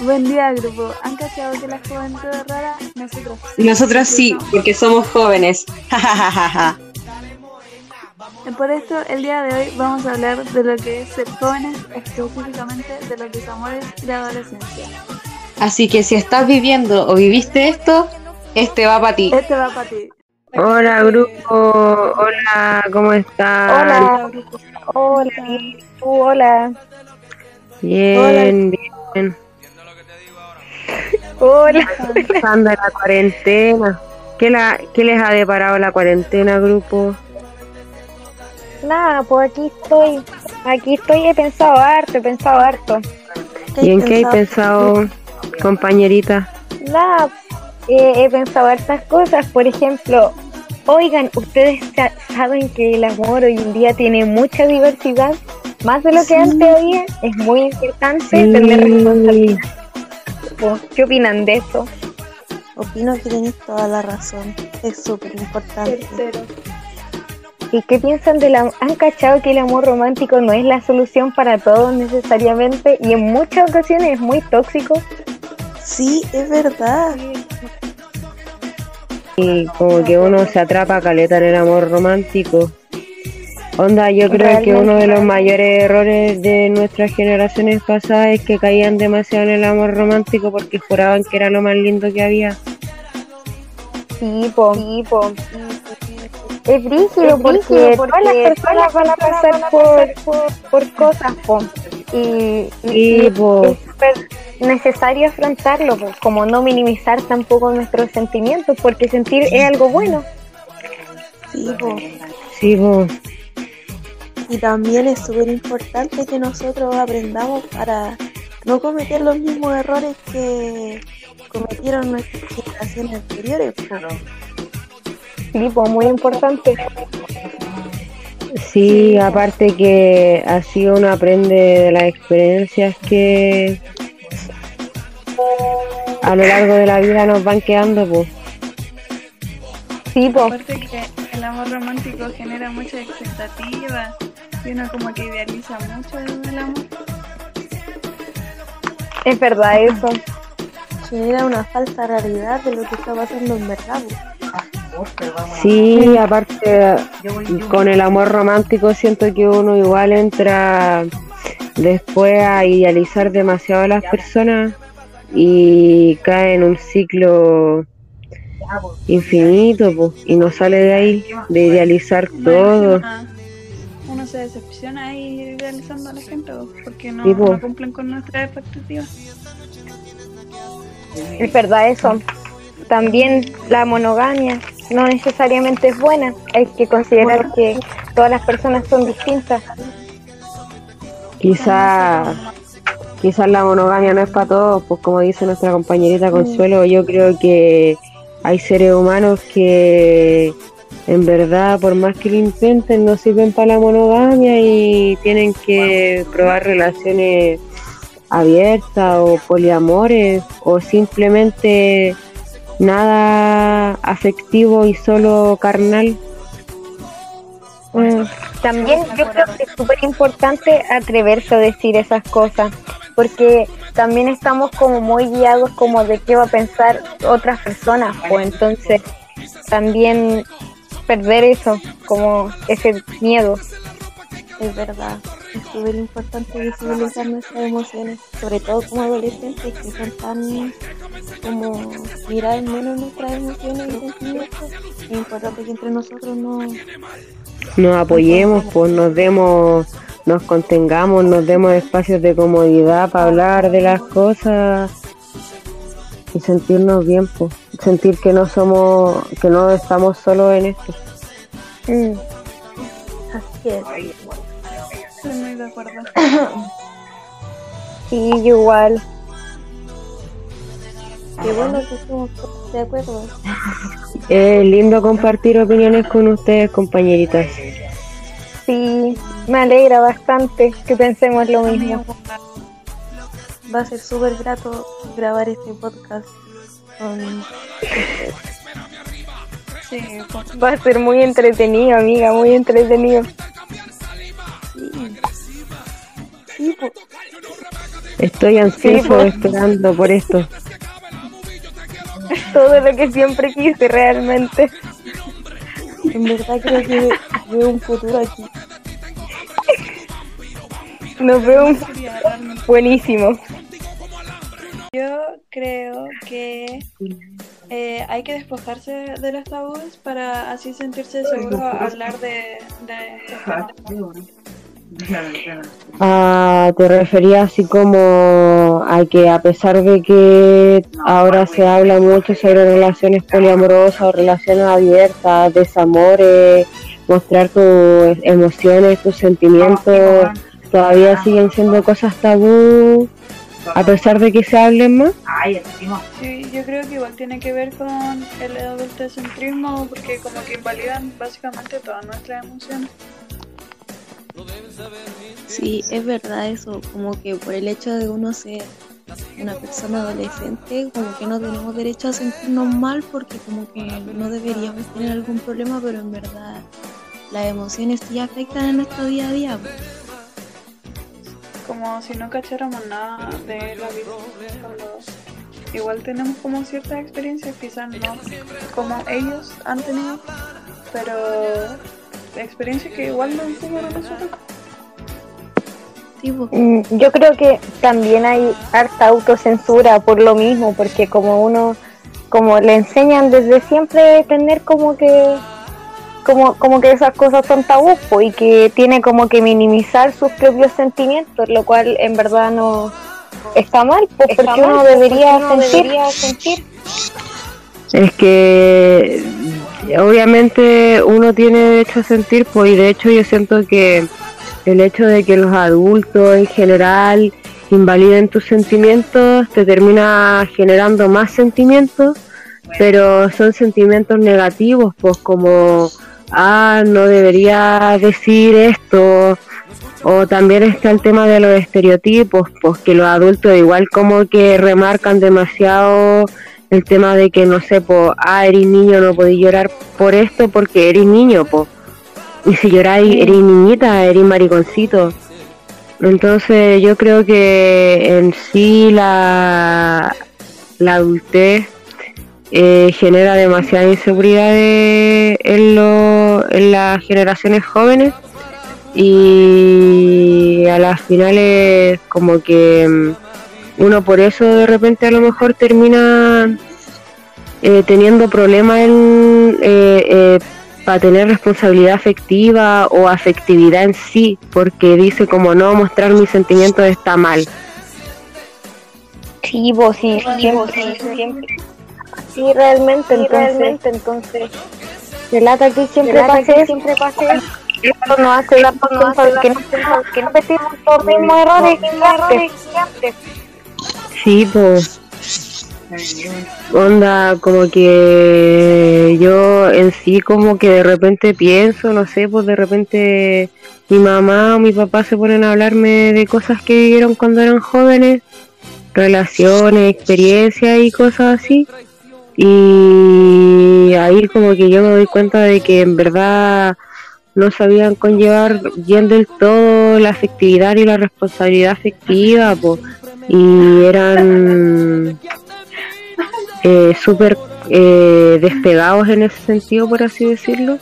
Buen día, grupo. ¿Han cachado que la juventud es rara? Nosotros sí. Nosotros sí, porque somos jóvenes. Por esto, el día de hoy vamos a hablar de lo que es ser jóvenes, específicamente de lo que es amores y la adolescencia. Así que si estás viviendo o viviste esto, este va para ti. Este va para ti. Hola grupo, hola, ¿cómo estás? Hola, hola, hola. Bien, bien. Hola. Pasando la cuarentena. ¿Qué, la, ¿Qué les ha deparado la cuarentena, grupo? Nada, pues aquí estoy. Aquí estoy, he pensado harto, he pensado harto. ¿Y en qué he pensado, compañerita? Nada, he pensado hartas cosas. Por ejemplo, oigan, ustedes saben que el amor hoy en día tiene mucha diversidad. Más de lo que antes había, es muy importante tener responsabilidad. ¿Qué opinan de eso? Opino que tenéis toda la razón. Es súper importante. ¿Y qué piensan de la... ¿Han cachado que el amor romántico no es la solución para todos necesariamente y en muchas ocasiones es muy tóxico? Sí, es verdad. Y como que uno se atrapa a caleta en el amor romántico. Onda, yo creo que uno de los mayores errores de nuestras generaciones pasadas es que caían demasiado en el amor romántico porque juraban que era lo más lindo que había. Sí, po, sí, po. Es brígido porque, todas las personas van a pasar por, por, cosas, po. Y, y, es súper necesario afrontarlo, po. como no minimizar tampoco nuestros sentimientos, porque sentir es algo bueno. Sí, po. Sí, po. Y también es súper importante que nosotros aprendamos para no cometer los mismos errores que cometieron nuestras generaciones anteriores. Sí, pues muy importante. Sí, aparte que así uno aprende de las experiencias que a lo largo de la vida nos van quedando, pues. Sí, pues. Aparte que el amor romántico genera mucha expectativa y uno como que idealiza mucho el, amor. Es verdad eso. Genera una falsa realidad de lo que está pasando en verdad. Sí, aparte con el amor romántico siento que uno igual entra después a idealizar demasiado a las personas y cae en un ciclo infinito y no sale de ahí, de idealizar todo se decepciona ahí realizando a la gente porque no, no cumplen con nuestras expectativas. Es verdad eso. También la monogamia no necesariamente es buena. Hay que considerar que todas las personas son distintas. Quizás quizás la monogamia no es para todos, pues como dice nuestra compañerita Consuelo, yo creo que hay seres humanos que en verdad, por más que lo intenten, no sirven para la monogamia y tienen que probar relaciones abiertas o poliamores o simplemente nada afectivo y solo carnal. Mm, también yo creo que es súper importante atreverse a decir esas cosas, porque también estamos como muy guiados como de qué va a pensar otras personas, pues entonces también perder eso, como ese miedo. Es verdad, es súper importante visibilizar nuestras emociones, sobre todo como adolescentes que son tan como mirar menos nuestras emociones y sentimientos. Es importante que entre nosotros no nos apoyemos, pues nos demos, nos contengamos, nos demos espacios de comodidad para hablar de las cosas y sentirnos bien, pues, sentir que no somos, que no estamos solos en esto. Mm. Así es. Estoy muy de acuerdo. sí, igual. Qué bueno que estemos de acuerdo. Es lindo compartir opiniones con ustedes, compañeritas. Sí, me alegra bastante que pensemos lo mismo va a ser súper grato grabar este podcast va a ser muy entretenido, amiga, muy entretenido. Sí. Estoy ansioso esperando por esto. Todo lo que siempre quise realmente. En verdad creo que veo un futuro aquí. Nos veo un buenísimo. Yo creo que eh, hay que despojarse de los tabúes para así sentirse seguro a hablar de, de estos. Ah, te refería así como a que a pesar de que ahora se habla mucho sobre relaciones poliamorosas o relaciones abiertas, desamores, mostrar tus emociones, tus sentimientos, todavía siguen siendo cosas tabú a pesar de que se hablen más. Sí, yo creo que igual tiene que ver con el adultocentrismo porque como que invalidan básicamente todas nuestras emociones. Sí, es verdad eso, como que por el hecho de uno ser una persona adolescente, como que no tenemos derecho a sentirnos mal porque como que no deberíamos tener algún problema, pero en verdad las emociones sí afectan a nuestro día a día. pues. Como si no cacháramos nada de la vida. Igual tenemos como ciertas experiencias, quizás no como ellos han tenido, pero experiencias que igual nos enseñan a nosotros. Mm, Yo creo que también hay harta autocensura por lo mismo, porque como uno, como le enseñan desde siempre tener como que, como, como que esas cosas son tabú y que tiene como que minimizar sus propios sentimientos, lo cual en verdad no está mal, pues porque uno debería sentir. Es que obviamente uno tiene derecho a sentir, pues y de hecho yo siento que el hecho de que los adultos en general invaliden tus sentimientos te termina generando más sentimientos, pero son sentimientos negativos, pues como, ah, no debería decir esto, o también está el tema de los estereotipos, pues que los adultos igual como que remarcan demasiado el tema de que no sé, pues, ah, eres niño, no podés llorar por esto porque eres niño, pues. Y si lloráis, eres niñita, eres mariconcito. Entonces yo creo que en sí la, la adultez eh, genera demasiada inseguridad en, lo- en las generaciones jóvenes y a las finales como que mm, uno por eso de repente a lo mejor termina eh, teniendo problemas en eh, eh, para tener responsabilidad afectiva o afectividad en sí, porque dice como no mostrar mis sentimientos está mal. Sí, vos sí, siempre. Sí, realmente, entonces, realmente, entonces. Se lata que siempre pase, siempre pase. Esto no hace la cosa de que no, no repetimos los mismos errores que antes. Sí, pues. Onda, como que yo en sí como que de repente pienso, no sé, pues de repente mi mamá o mi papá se ponen a hablarme de cosas que vivieron cuando eran jóvenes, relaciones, experiencias y cosas así. Y ahí como que yo me doy cuenta de que en verdad no sabían conllevar bien del todo la afectividad y la responsabilidad afectiva, pues y eran eh, súper eh, despegados en ese sentido, por así decirlo.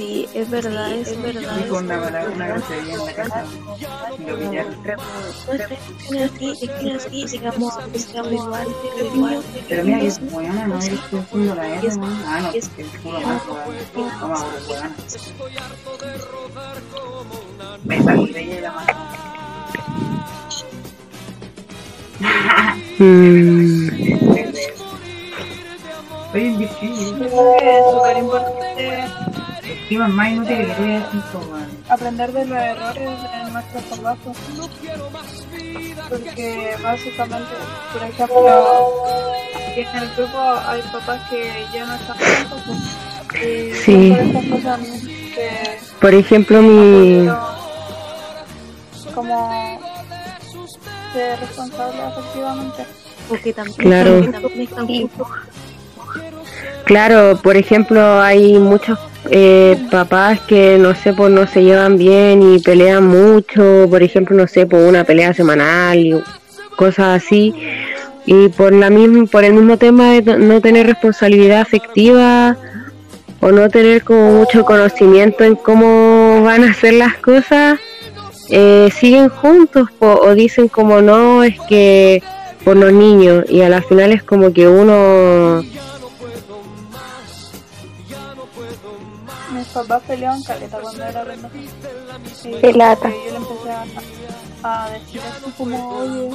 Sí, es verdad, es verdad. Con una una grosería en la casa. y Lo pillaron. No es así, es que así, digamos, estamos igual, pero igual. Pero mira, como ya no eres tú haciendo la R, man. Ah, no, que es puro más. Vamos a ver, weón. Me salí de ella la mano. Oye, que es súper importante es más inútil que decir, weón. aprender de los errores de nuestros trabajos. Porque básicamente, por ejemplo, aquí en el grupo hay papás que ya no están juntos. pues, Y Sí. son por estas cosas que por ejemplo, mi, como ser responsable afectivamente. Porque también, Claro. porque también están juntos. claro, por ejemplo, hay muchos eh, papás que no sé, pues no se llevan bien y pelean mucho, por ejemplo, no sé, por una pelea semanal y cosas así. Y por la misma, por el mismo tema de no tener responsabilidad afectiva o no tener como mucho conocimiento en cómo van a hacer las cosas, eh, siguen juntos o dicen como no, es que por los niños y a la final es como que uno papás peleaban caleta cuando era pendeja. Y Qué lata. como que Yo le empecé a, a decir así como, oye.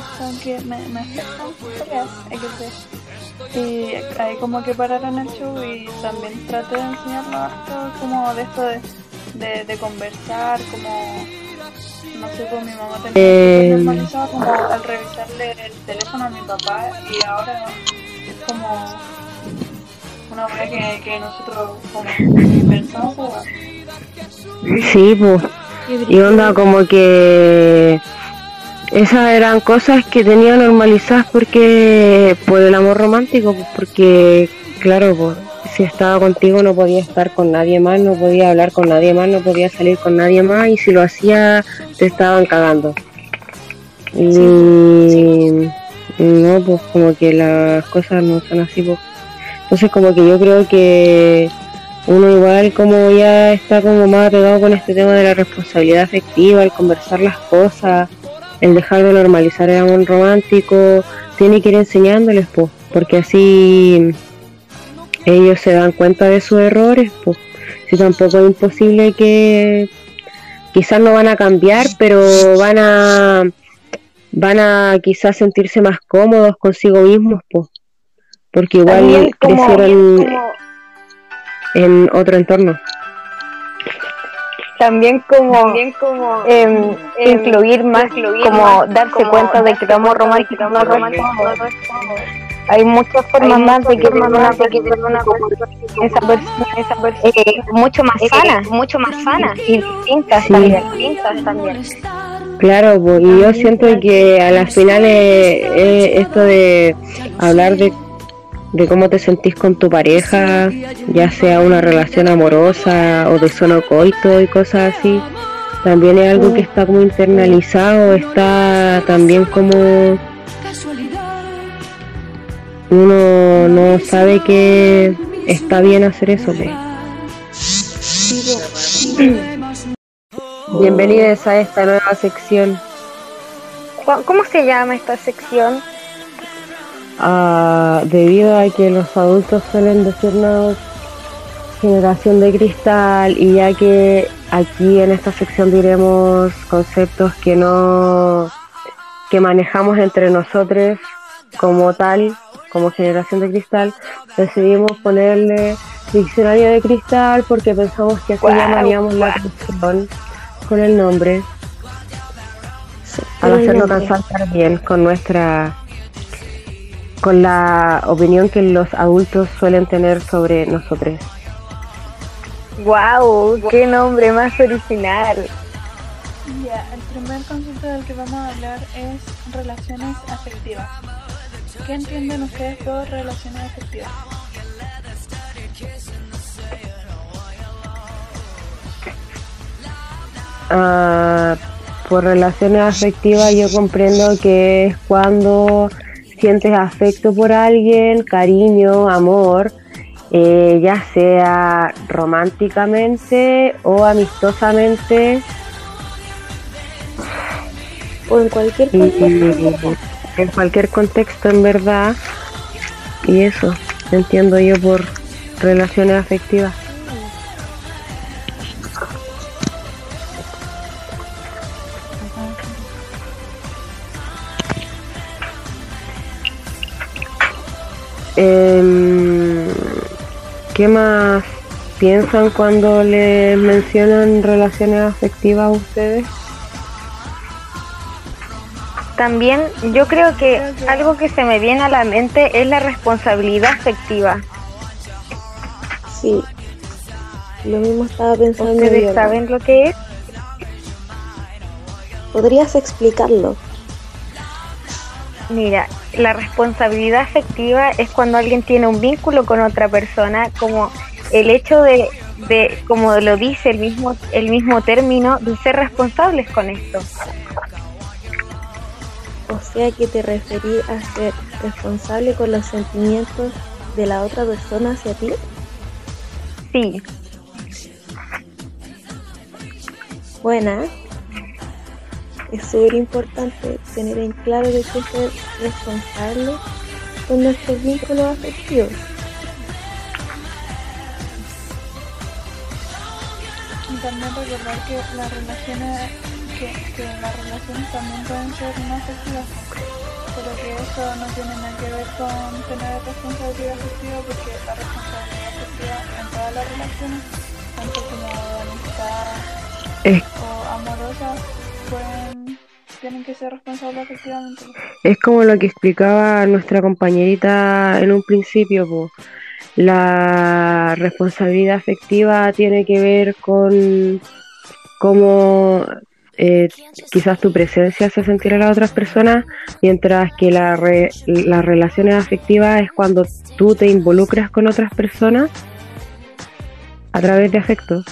Me, me afectan peleas, XD. Y ahí como que pararon el show y también traté de enseñarlo harto como de esto de, de, de conversar, como no sé, con mi mamá tenía Eh, normalizado como al revisarle el teléfono a mi papá y ahora es como una hora que, que nosotros como. Sí, pues. Y onda como que esas eran cosas que tenía normalizadas porque por el amor romántico, pues, porque claro, pues, si estaba contigo no podía estar con nadie más, no podía hablar con nadie más, no podía salir con nadie más y si lo hacía te estaban cagando. Y no, pues como que las cosas no son así, pues. Entonces como que yo creo que uno igual como ya está como más apegado con este tema de la responsabilidad afectiva, el conversar las cosas, el dejar de normalizar el amor romántico, tiene que ir enseñándoles, pues, porque así ellos se dan cuenta de sus errores, pues. Si tampoco es imposible que quizás no van a cambiar, pero van a van a quizás sentirse más cómodos consigo mismos, pues. Porque igual crecieron en otro entorno. también como, em, incluir más, como darse cuenta de que el amor romántico no. Hay muchas formas más de que una persona, esa persona, esa persona eh, mucho más sana, mucho más sana y distintas Sí. también, distintas también. Claro, pues, y yo siento que a las finales eh, esto de hablar de, de cómo te sentís con tu pareja, ya sea una relación amorosa o de solo coito y cosas así, también es algo que está como internalizado, está también como uno no sabe que está bien hacer eso. pues. Bienvenidos a esta nueva sección. ¿Cómo se llama esta sección? Ah, debido a que los adultos suelen decirnos generación de cristal y ya que aquí en esta sección diremos conceptos que no que manejamos entre nosotros como tal como generación de cristal decidimos ponerle diccionario de cristal porque pensamos que así Guau, llamaríamos la atención con el nombre al hacernos tan saltar bien con nuestra con la opinión que los adultos suelen tener sobre nosotros. Wow, qué nombre más original. Ya, el primer concepto del que vamos a hablar es relaciones afectivas. ¿Qué entienden ustedes por relaciones afectivas? Ah, por relaciones afectivas yo comprendo que es cuando sientes afecto por alguien, cariño, amor, eh, ya sea románticamente o amistosamente O en cualquier y contexto. en cualquier contexto en verdad. Y eso, entiendo yo por relaciones afectivas. Em, ¿Qué más piensan cuando les mencionan relaciones afectivas a ustedes? También yo creo que algo que se me viene a la mente es la responsabilidad afectiva. Sí. Lo mismo estaba pensando ¿Ustedes yo. saben lo que es? ¿Podrías explicarlo? Mira, la responsabilidad afectiva es cuando alguien tiene un vínculo con otra persona, como el hecho de de, como lo dice el mismo, el mismo término, de ser responsables con esto. O sea que te referí a ser responsable con los sentimientos de la otra persona hacia ti. Sí, Buena. Es súper importante tener en claro de que ser responsable con nuestros vínculos afectivos. Y también recordar que las relaciones, que, que las relaciones también pueden ser no afectivas, pero que eso no tiene nada que ver con tener responsabilidad afectiva, porque la responsabilidad afectiva en todas las relaciones, tanto como de amistad Es, o amorosas, pueden, tienen que ser responsables es como lo que explicaba nuestra compañerita en un principio, po. La responsabilidad afectiva tiene que ver con cómo eh, quizás tu presencia hace sentir a las otras personas, mientras que la re- las relaciones afectivas es cuando tú te involucras con otras personas a través de afecto.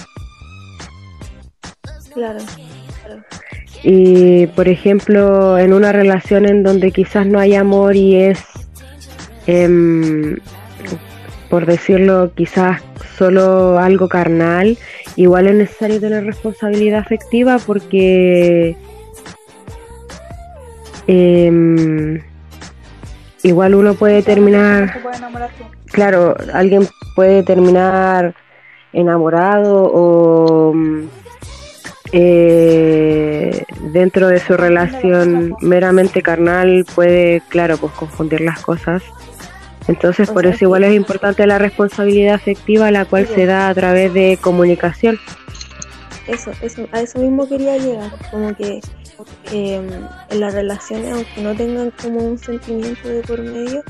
Claro. Y por ejemplo, en una relación en donde quizás no hay amor y es, em, por decirlo, quizás solo algo carnal, igual es necesario tener responsabilidad afectiva porque em, igual uno puede terminar claro, alguien puede terminar enamorado o eh, dentro de su relación meramente carnal puede, claro, pues confundir las cosas. Entonces, por eso igual es importante la responsabilidad afectiva, la cual se da a través de comunicación. Eso, eso, a eso mismo quería llegar, como que eh, en las relaciones, aunque no tengan como un sentimiento de por medio,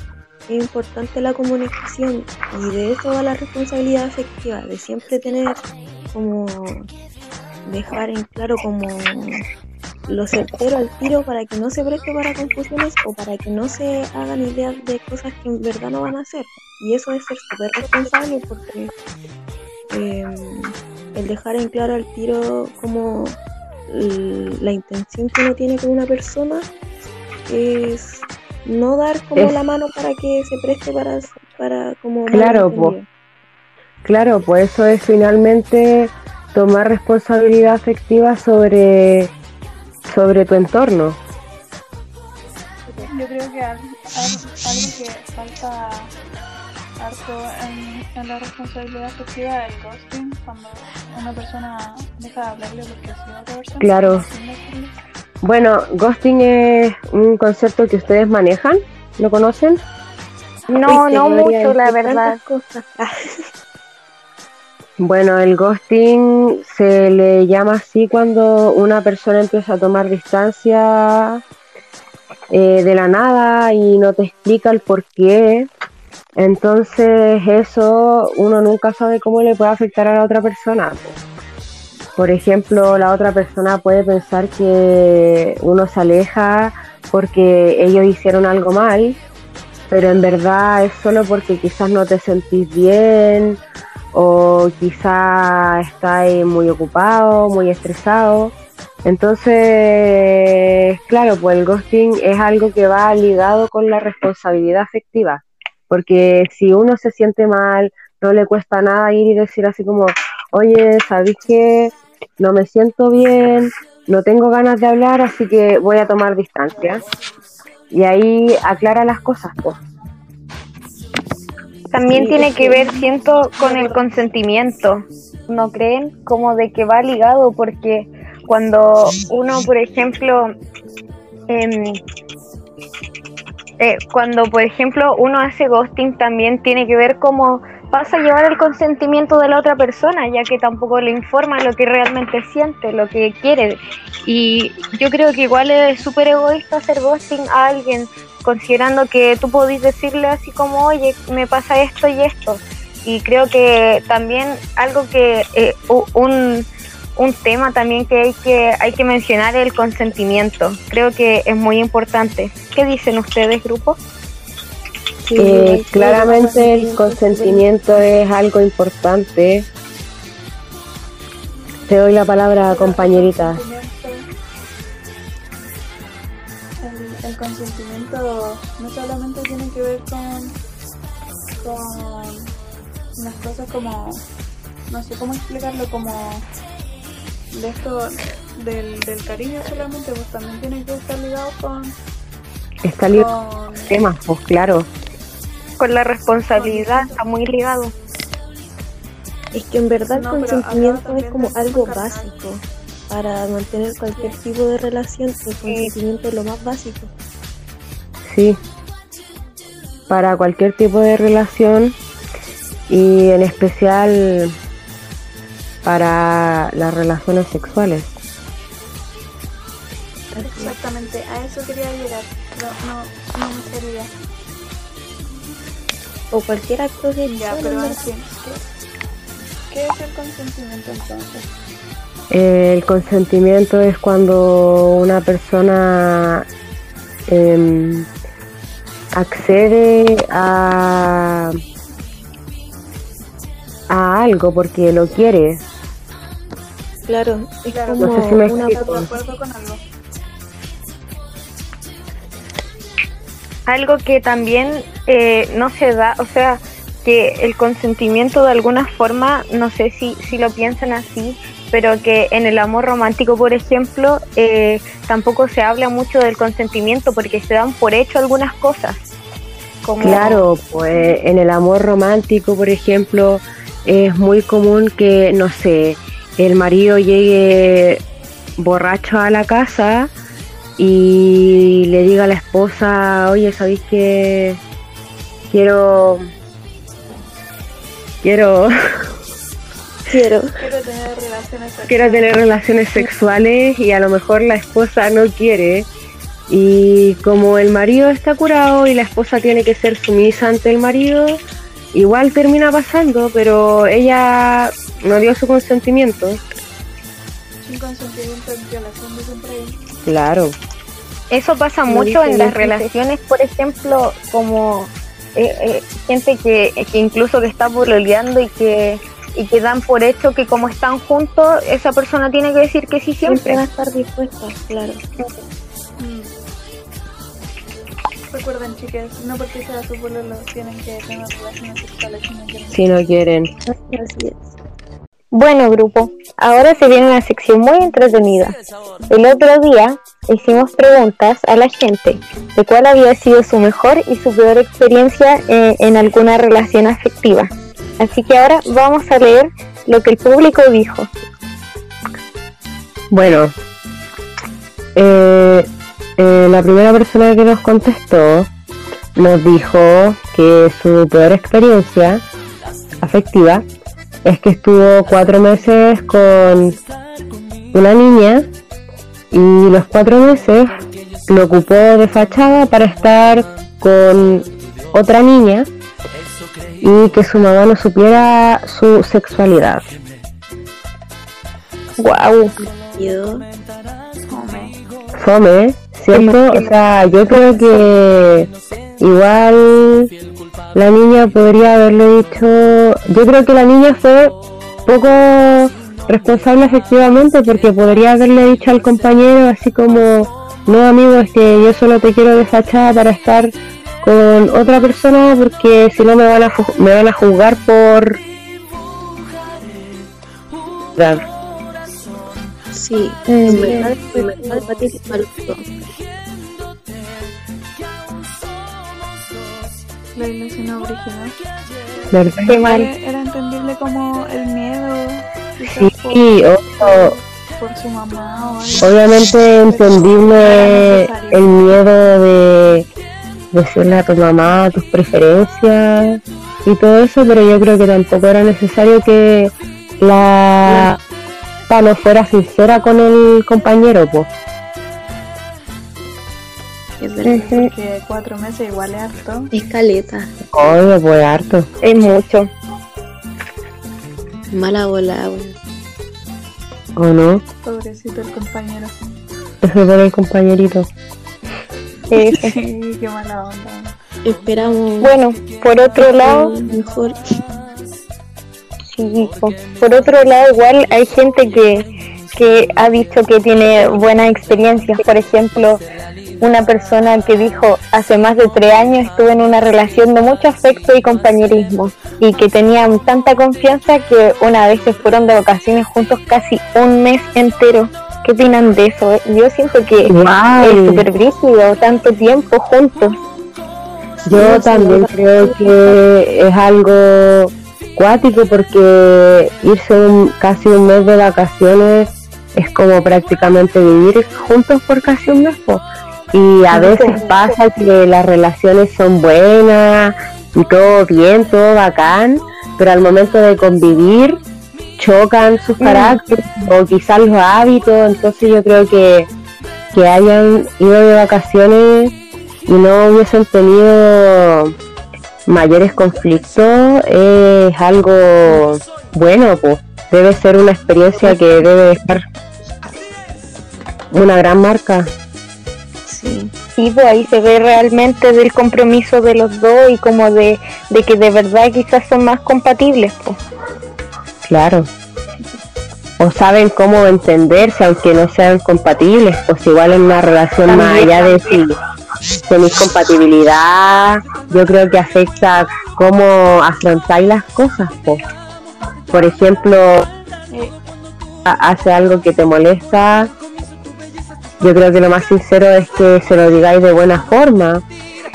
es importante la comunicación y de eso va la responsabilidad afectiva, de siempre tener como dejar en claro como lo certero al tiro para que no se preste para confusiones o para que no se hagan ideas de cosas que en verdad no van a hacer. Y eso es ser súper responsable porque eh, el dejar en claro al tiro como la intención que uno tiene con una persona es no dar como Es- la mano para que se preste para, para como Claro, malentendido. Claro, pues eso es finalmente tomar responsabilidad afectiva sobre, sobre tu entorno. Yo creo que al- al- algo que falta harto en, en la responsabilidad afectiva es el ghosting, cuando una persona deja de hablarle porque ha sido otra persona. Claro. Bueno, ghosting es un concepto que ustedes manejan, ¿lo conocen? no, no mucho, la verdad. cosas. Bueno, el ghosting se le llama así cuando una persona empieza a tomar distancia eh, de la nada y no te explica el por qué. Entonces eso uno nunca sabe cómo le puede afectar a la otra persona. Por ejemplo, la otra persona puede pensar que uno se aleja porque ellos hicieron algo mal, pero en verdad es solo porque quizás no te sentís bien o quizá estás muy ocupado, muy estresado. Entonces, claro, pues el ghosting es algo que va ligado con la responsabilidad afectiva, porque si uno se siente mal, no le cuesta nada ir y decir así como, oye, ¿sabéis que no me siento bien, no tengo ganas de hablar, así que voy a tomar distancia? Y ahí aclara las cosas, pues. También tiene que- ver, siento, con el consentimiento. ¿No creen? Como de que va ligado, porque cuando uno, por ejemplo, em, eh, cuando, por ejemplo, uno hace ghosting, también tiene que ver cómo pasa a llevar el consentimiento de la otra persona, ya que tampoco le informa lo que realmente siente, lo que quiere. Y yo creo que igual es súper egoísta hacer ghosting a alguien, considerando que tú podés decirle así como, oye, me pasa esto y esto. Y creo que también algo que, eh, un, un tema también que hay, que hay que mencionar es el consentimiento. Creo que es muy importante. ¿Qué dicen ustedes, grupo? sí, Eh, sí, claramente el consentimiento es algo importante Te doy la palabra, compañerita. El, el no solamente tiene que ver con, con unas cosas como, no sé cómo explicarlo, como de esto del, del cariño solamente, pues también tiene que estar ligado con, Está ligado con temas, pues claro. Con la responsabilidad está muy ligado. Es que en verdad No, el consentimiento es como algo carnal. básico. Para mantener cualquier tipo de relación, el consentimiento es lo más básico. Sí. Para cualquier tipo de relación y en especial para las relaciones sexuales. exactamente, a eso quería llegar, no, no, no me salía. O cualquier acto sexual. Ya, pero ¿qué, qué es el consentimiento entonces? El consentimiento es cuando una persona em, accede a, a algo porque lo quiere. Claro, es Claro, como No sé si me una explico. ¿Estás de acuerdo con algo? Algo que también eh, no se da, o sea, que el consentimiento de alguna forma, no sé si, si lo piensan así, pero que en el amor romántico, por ejemplo, eh, tampoco se habla mucho del consentimiento porque se dan por hecho algunas cosas. Claro, pues en el amor romántico, por ejemplo, es muy común que, no sé, el marido llegue borracho a la casa y le diga a la esposa, oye, ¿sabéis que quiero... Quiero, quiero. Quiero tener relaciones sexuales. quiero tener relaciones sexuales y a lo mejor la esposa no quiere y como el marido está curado y la esposa tiene que ser sumisa ante el marido, igual termina pasando, pero ella no dio su consentimiento. Sin consentimiento es violación de siempre ahí. Claro, Eso pasa mucho en la las relaciones, por ejemplo, como eh, eh, gente que, que incluso que está pololeando y que y que dan por hecho que como están juntos, esa persona tiene que decir que sí Siempre siempre. va a estar dispuesta, claro. Mm. Recuerden, chicas, no porque sea su pololo tienen que tener relaciones sexuales si no quieren. si no quieren. Así es. Bueno, grupo, ahora se viene una sección muy entretenida. El otro día hicimos preguntas a la gente de cuál había sido su mejor y su peor experiencia eh, en alguna relación afectiva. Así que ahora vamos a leer lo que el público dijo. Bueno, eh, eh, la primera persona que nos contestó nos dijo que su peor experiencia afectiva es que estuvo cuatro meses con una niña y los cuatro meses lo ocupó de fachada para estar con otra niña y que su mamá no supiera su sexualidad. Wow. Fome, ¿cierto? O sea, yo creo que igual la niña podría haberle dicho, yo creo que la niña fue poco responsable efectivamente porque podría haberle dicho al compañero así como, no amigo, es que yo solo te quiero de fachada para estar con otra persona porque si no me van a me van a juzgar por sí, verdad, en verdad, La ilusión original. ¿verdad? Mal. Era entendible como el miedo, Sí, por, o- por su mamá o algo. Obviamente entendible el miedo de decirle a tu mamá tus preferencias y todo eso, pero yo creo que tampoco era necesario que la no fuera sincera con el compañero, pues. Es verdad. Porque cuatro meses igual es harto. Escaleta, Oye, pues harto. Es mucho. mala bola, weón. ¿O no? Pobrecito el compañero. Eso por el compañerito. Sí, qué mala onda. Esperamos Bueno, por otro lado, lo mejor. Sí, po. por otro lado, igual hay gente que, que ha dicho que tiene buenas experiencias. Por ejemplo, una persona que dijo hace más de tres años estuve en una relación de mucho afecto y compañerismo y que tenían tanta confianza que una vez se fueron de vacaciones juntos casi un mes entero. ¿Qué opinan de eso? Yo siento que Guau. es súper brígido, tanto tiempo juntos. Yo también creo que es algo cuático porque irse un- casi un mes de vacaciones es como prácticamente vivir juntos por casi un mes. po. Y a veces pasa que las relaciones son buenas y todo bien, todo bacán, pero al momento de convivir chocan sus caracteres o quizás los hábitos, entonces yo creo que que hayan ido de vacaciones y no hubiesen tenido mayores conflictos es algo bueno, pues. Debe ser una experiencia que debe dejar una gran marca. Sí. Pues ahí se ve realmente del compromiso de los dos y como de, de que de verdad quizás son más compatibles. Pues. Claro. O saben cómo entenderse, aunque no sean compatibles, pues igual en una relación más allá de si tenéis compatibilidad, yo creo que afecta cómo afrontáis las cosas. pues. Por ejemplo, ha- hace algo que te molesta, yo creo que lo más sincero es que se lo digáis de buena forma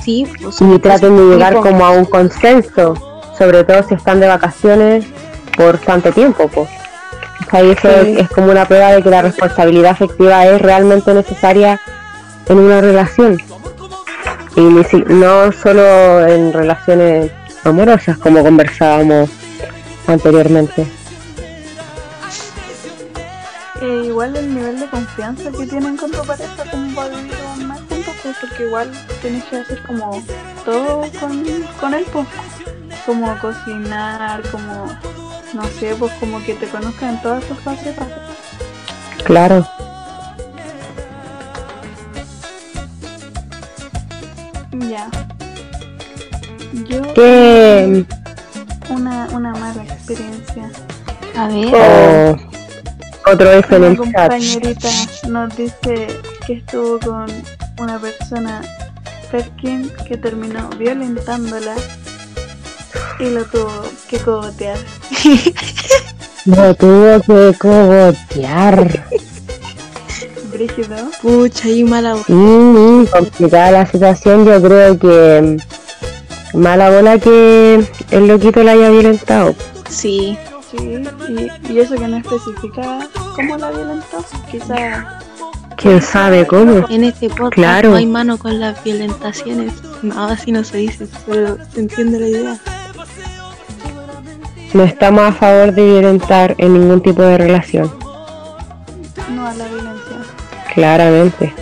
Sí, pues, y traten de llegar como a un consenso, sobre todo si están de vacaciones por tanto tiempo, pues. O sea, y eso es como una prueba de que la responsabilidad afectiva es realmente necesaria en una relación. Y ni si- no solo en relaciones amorosas, como conversábamos anteriormente. Eh, igual el nivel de confianza que tienen con tu pareja como para vivir más juntos, pues, porque igual tienes que hacer como todo con, con él, pues, como cocinar, como, no sé, pues como que te conozcan en todas sus facetas. Claro. Ya. Yo Que una, una mala experiencia. A ver, o otro F en el chat. compañerita nos dice que estuvo con una persona Perkin que terminó violentándola y lo tuvo que cogotear. Lo tuvo que cogotear. Brígido. pucha, y mala voz. Mm, complicada la situación, yo creo que mm, mala bola que el loquito la haya violentado. Sí, Sí, y, y eso que no especifica cómo la violentó. Quizá ¿Quién sabe cómo? en este podcast Claro. no hay mano con las violentaciones. No, así no se dice, pero se entiende la idea. No estamos a favor de violentar en ningún tipo de relación, no a la violencia, claramente.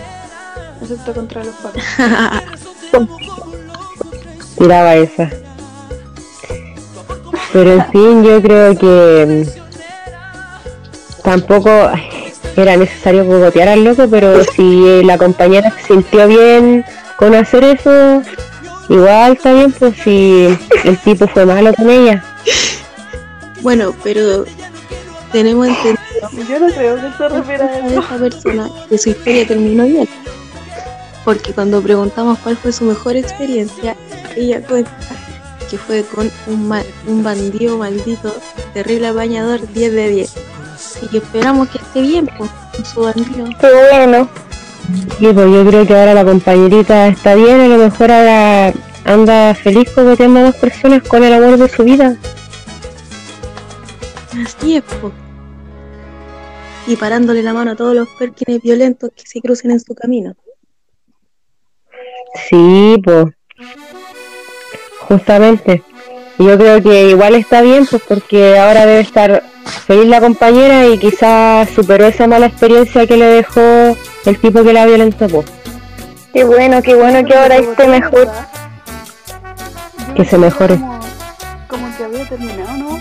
excepto contra los papás. Tiraba esa. Pero en fin, yo creo que mm, tampoco era necesario cogotear al loco, pero si la compañera se sintió bien con hacer eso, igual está bien, pues si el tipo fue malo con ella. Bueno, pero tenemos entendido Yo no creo que se refiera a eso. esa persona que su historia terminó bien. Porque cuando preguntamos cuál fue su mejor experiencia, ella cuenta que fue con un, ma- un bandido maldito, terrible apañador 10 de 10. Y que esperamos que esté bien pues, con su bandido. Qué bueno. Y pues yo creo que ahora la compañerita está bien, a lo mejor ahora anda feliz cogoteando a dos personas con el amor de su vida. Así es, po. Y parándole la mano a todos los perkines violentos que se crucen en su camino. Sí, pues. Justamente. Y Yo creo que igual está bien, pues porque ahora debe estar feliz la compañera y quizás superó esa mala experiencia que le dejó el tipo que la violentó, pues. Qué bueno, qué bueno que ahora esté mejor. Que se mejore. Como, como que había terminado, ¿no?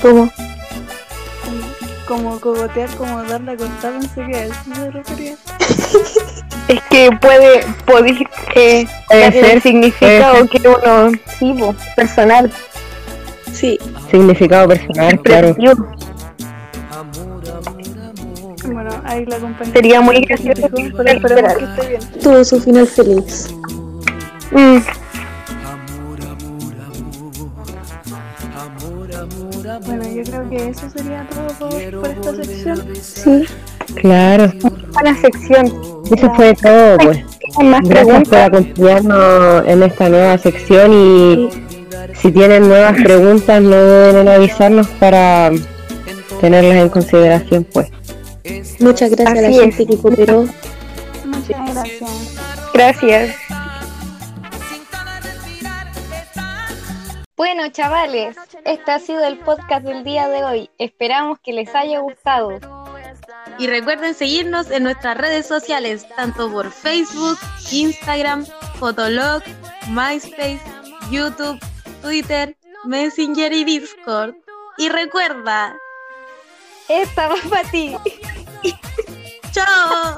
¿Cómo? Como, cogotear, como darle a cortar, pensé que a eso se refería. Es que puede, puede eh, Puede ser, significado que uno, sí, po, personal. Sí, Significado personal, claro. Bueno, ahí la compañera. Sería muy gracioso. Esperemos que esté bien. tuvo su final feliz. Mm, yo creo que eso sería todo por, por esta sección. Sí, Claro. buena sección. Eso fue todo, pues. Más Gracias por acompañarnos en esta nueva sección y si tienen nuevas preguntas no deben en avisarnos para tenerlas en consideración, pues. muchas gracias a la gente que cooperó. Muchas gracias. Gracias. Bueno, chavales, este ha sido el podcast del día de hoy. Esperamos que les haya gustado. Y recuerden seguirnos en nuestras redes sociales, tanto por Facebook, Instagram, Fotolog, MySpace, YouTube, Twitter, Messenger y Discord. Y recuerda, Esta va para ti. ¡chao!